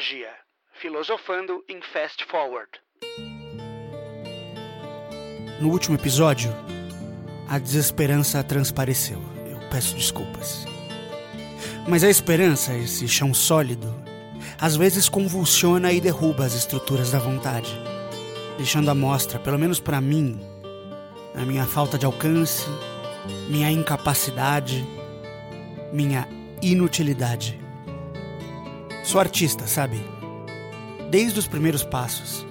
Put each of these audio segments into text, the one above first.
magia, filosofando em Fast Forward. No último episódio, a desesperança transpareceu. Eu peço desculpas. Mas a esperança, esse chão sólido, às vezes convulsiona e derruba as estruturas da vontade, deixando à mostra, pelo menos para mim, a minha falta de alcance, minha incapacidade, minha inutilidade. Sou artista, sabe? Desde os primeiros passos.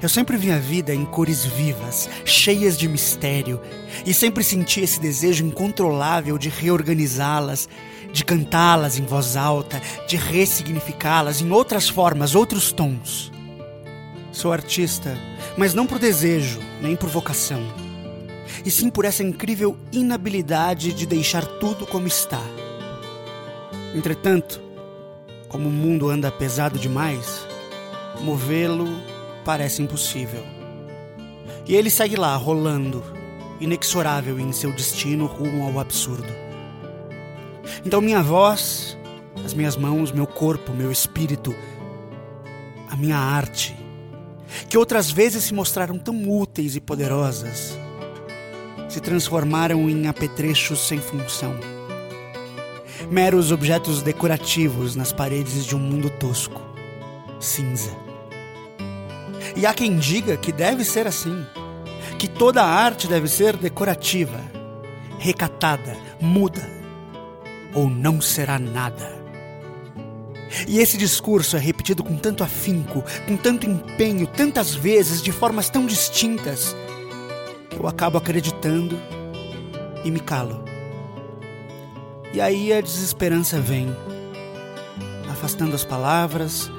Eu sempre vi a vida em cores vivas, cheias de mistério, e sempre senti esse desejo incontrolável de reorganizá-las, de cantá-las em voz alta, de ressignificá-las em outras formas, outros tons. Sou artista, mas não por desejo, nem por vocação, e sim por essa incrível inabilidade de deixar tudo como está. Entretanto, como o mundo anda pesado demais, movê-lo parece impossível. E ele segue lá, rolando, inexorável em seu destino rumo ao absurdo. Então, minha voz, as minhas mãos, meu corpo, meu espírito, a minha arte, que outras vezes se mostraram tão úteis e poderosas, se transformaram em apetrechos sem função. Meros objetos decorativos nas paredes de um mundo tosco, cinza. E há quem diga que deve ser assim, que toda arte deve ser decorativa, recatada, muda, ou não será nada. E esse discurso é repetido com tanto afinco, com tanto empenho, tantas vezes, de formas tão distintas, que eu acabo acreditando e me calo. E aí a desesperança vem, afastando as palavras,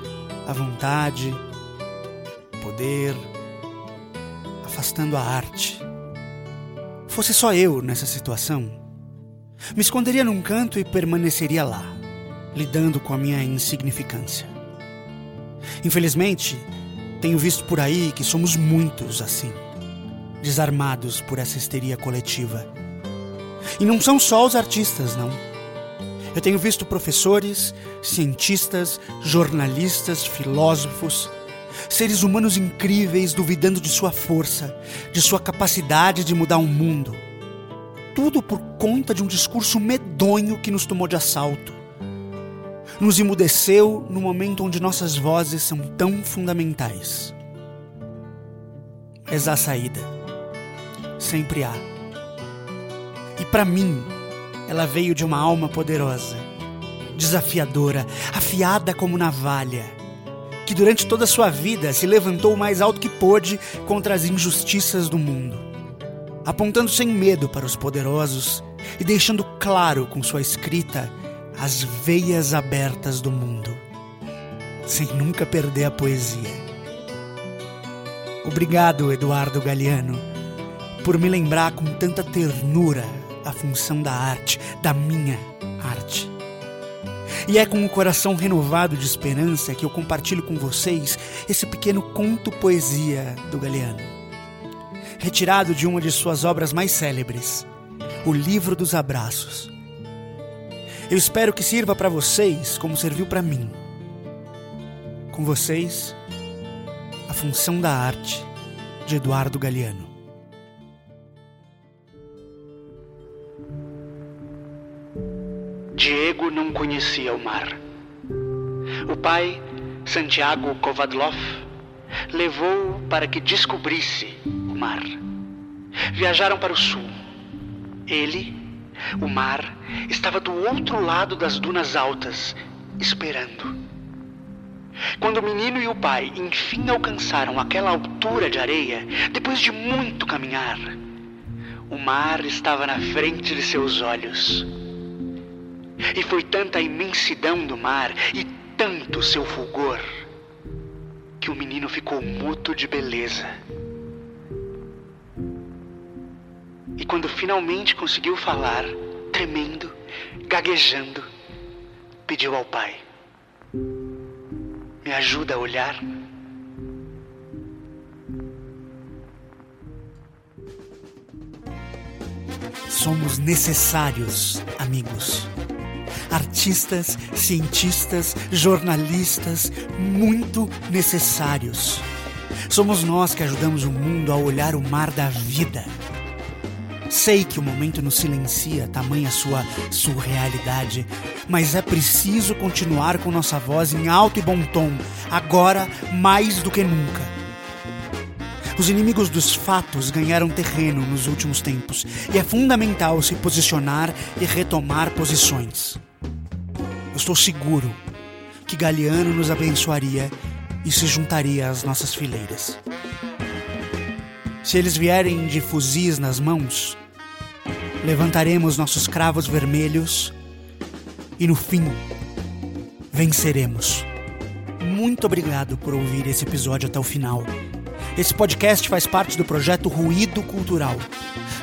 a vontade, poder, afastando a arte. Fosse só eu nessa situação, me esconderia num canto e permaneceria lá, lidando com a minha insignificância. Infelizmente, tenho visto por aí que somos muitos assim, desarmados por essa histeria coletiva. E não são só os artistas, não. Eu tenho visto professores, cientistas, jornalistas, filósofos, seres humanos incríveis duvidando de sua força, de sua capacidade de mudar o um mundo. Tudo por conta de um discurso medonho que nos tomou de assalto. Nos emudeceu no momento onde nossas vozes são tão fundamentais. Mas há saída. Sempre há. E para mim, ela veio de uma alma poderosa, desafiadora, afiada como navalha que durante toda a sua vida se levantou o mais alto que pôde contra as injustiças do mundo, apontando sem medo para os poderosos e deixando claro com sua escrita as veias abertas do mundo, sem nunca perder a poesia. Obrigado, Eduardo Galeano, por me lembrar com tanta ternura a função da arte, da minha arte. E é com o coração renovado de esperança que eu compartilho com vocês esse pequeno conto poesia do Galeano. Retirado de uma de suas obras mais célebres, O Livro dos Abraços. Eu espero que sirva para vocês como serviu para mim. Com vocês, A Função da Arte, de Eduardo Galeano. Diego não conhecia o mar. O pai, Santiago Kovadlov, levou-o para que descobrisse o mar. Viajaram para o sul. Ele, o mar, estava do outro lado das dunas altas, esperando. Quando o menino e o pai enfim alcançaram aquela altura de areia, depois de muito caminhar, o mar estava na frente de seus olhos. E foi tanta a imensidão do mar e tanto seu fulgor que o menino ficou mudo de beleza. E quando finalmente conseguiu falar, tremendo, gaguejando, pediu ao pai: Me ajuda a olhar. Somos necessários, amigos. Artistas, cientistas, jornalistas, muito necessários. Somos nós que ajudamos o mundo a olhar o mar da vida. Sei que o momento nos silencia, tamanha sua surrealidade, mas é preciso continuar com nossa voz em alto e bom tom, agora mais do que nunca. Os inimigos dos fatos ganharam terreno nos últimos tempos e é fundamental se posicionar e retomar posições. Estou seguro que Galiano nos abençoaria e se juntaria às nossas fileiras. Se eles vierem de fuzis nas mãos, levantaremos nossos cravos vermelhos e no fim venceremos. Muito obrigado por ouvir esse episódio até o final. Esse podcast faz parte do projeto Ruído Cultural.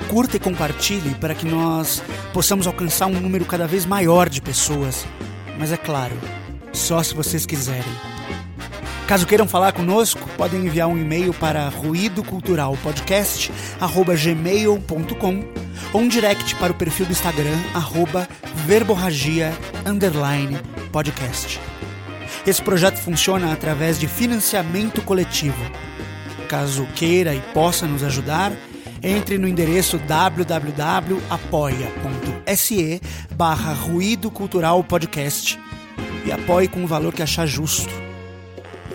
Curta e compartilhe para que nós possamos alcançar um número cada vez maior de pessoas. Mas é claro, só se vocês quiserem. Caso queiram falar conosco, podem enviar um e-mail para ruidoculturalpodcast@gmail.com ou um direct para o perfil do Instagram arroba verborragia podcast. Esse projeto funciona através de financiamento coletivo. Caso queira e possa nos ajudar, entre no endereço www.apoia.se barra Ruído Cultural Podcast e apoie com o valor que achar justo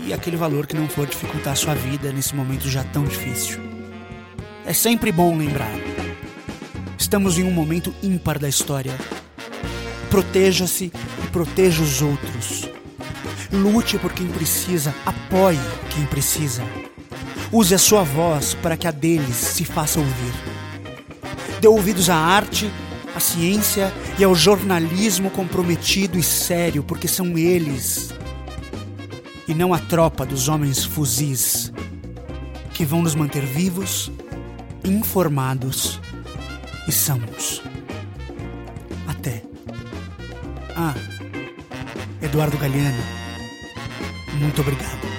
e aquele valor que não for dificultar a sua vida nesse momento já tão difícil. É sempre bom lembrar. Estamos em um momento ímpar da história. Proteja-se e proteja os outros. Lute por quem precisa, apoie quem precisa. Use a sua voz para que a deles se faça ouvir. Dê ouvidos à arte, à ciência e ao jornalismo comprometido e sério, porque são eles, e não a tropa dos homens fuzis, que vão nos manter vivos, informados e sãos. Até. Ah, Eduardo Galeano, muito obrigado.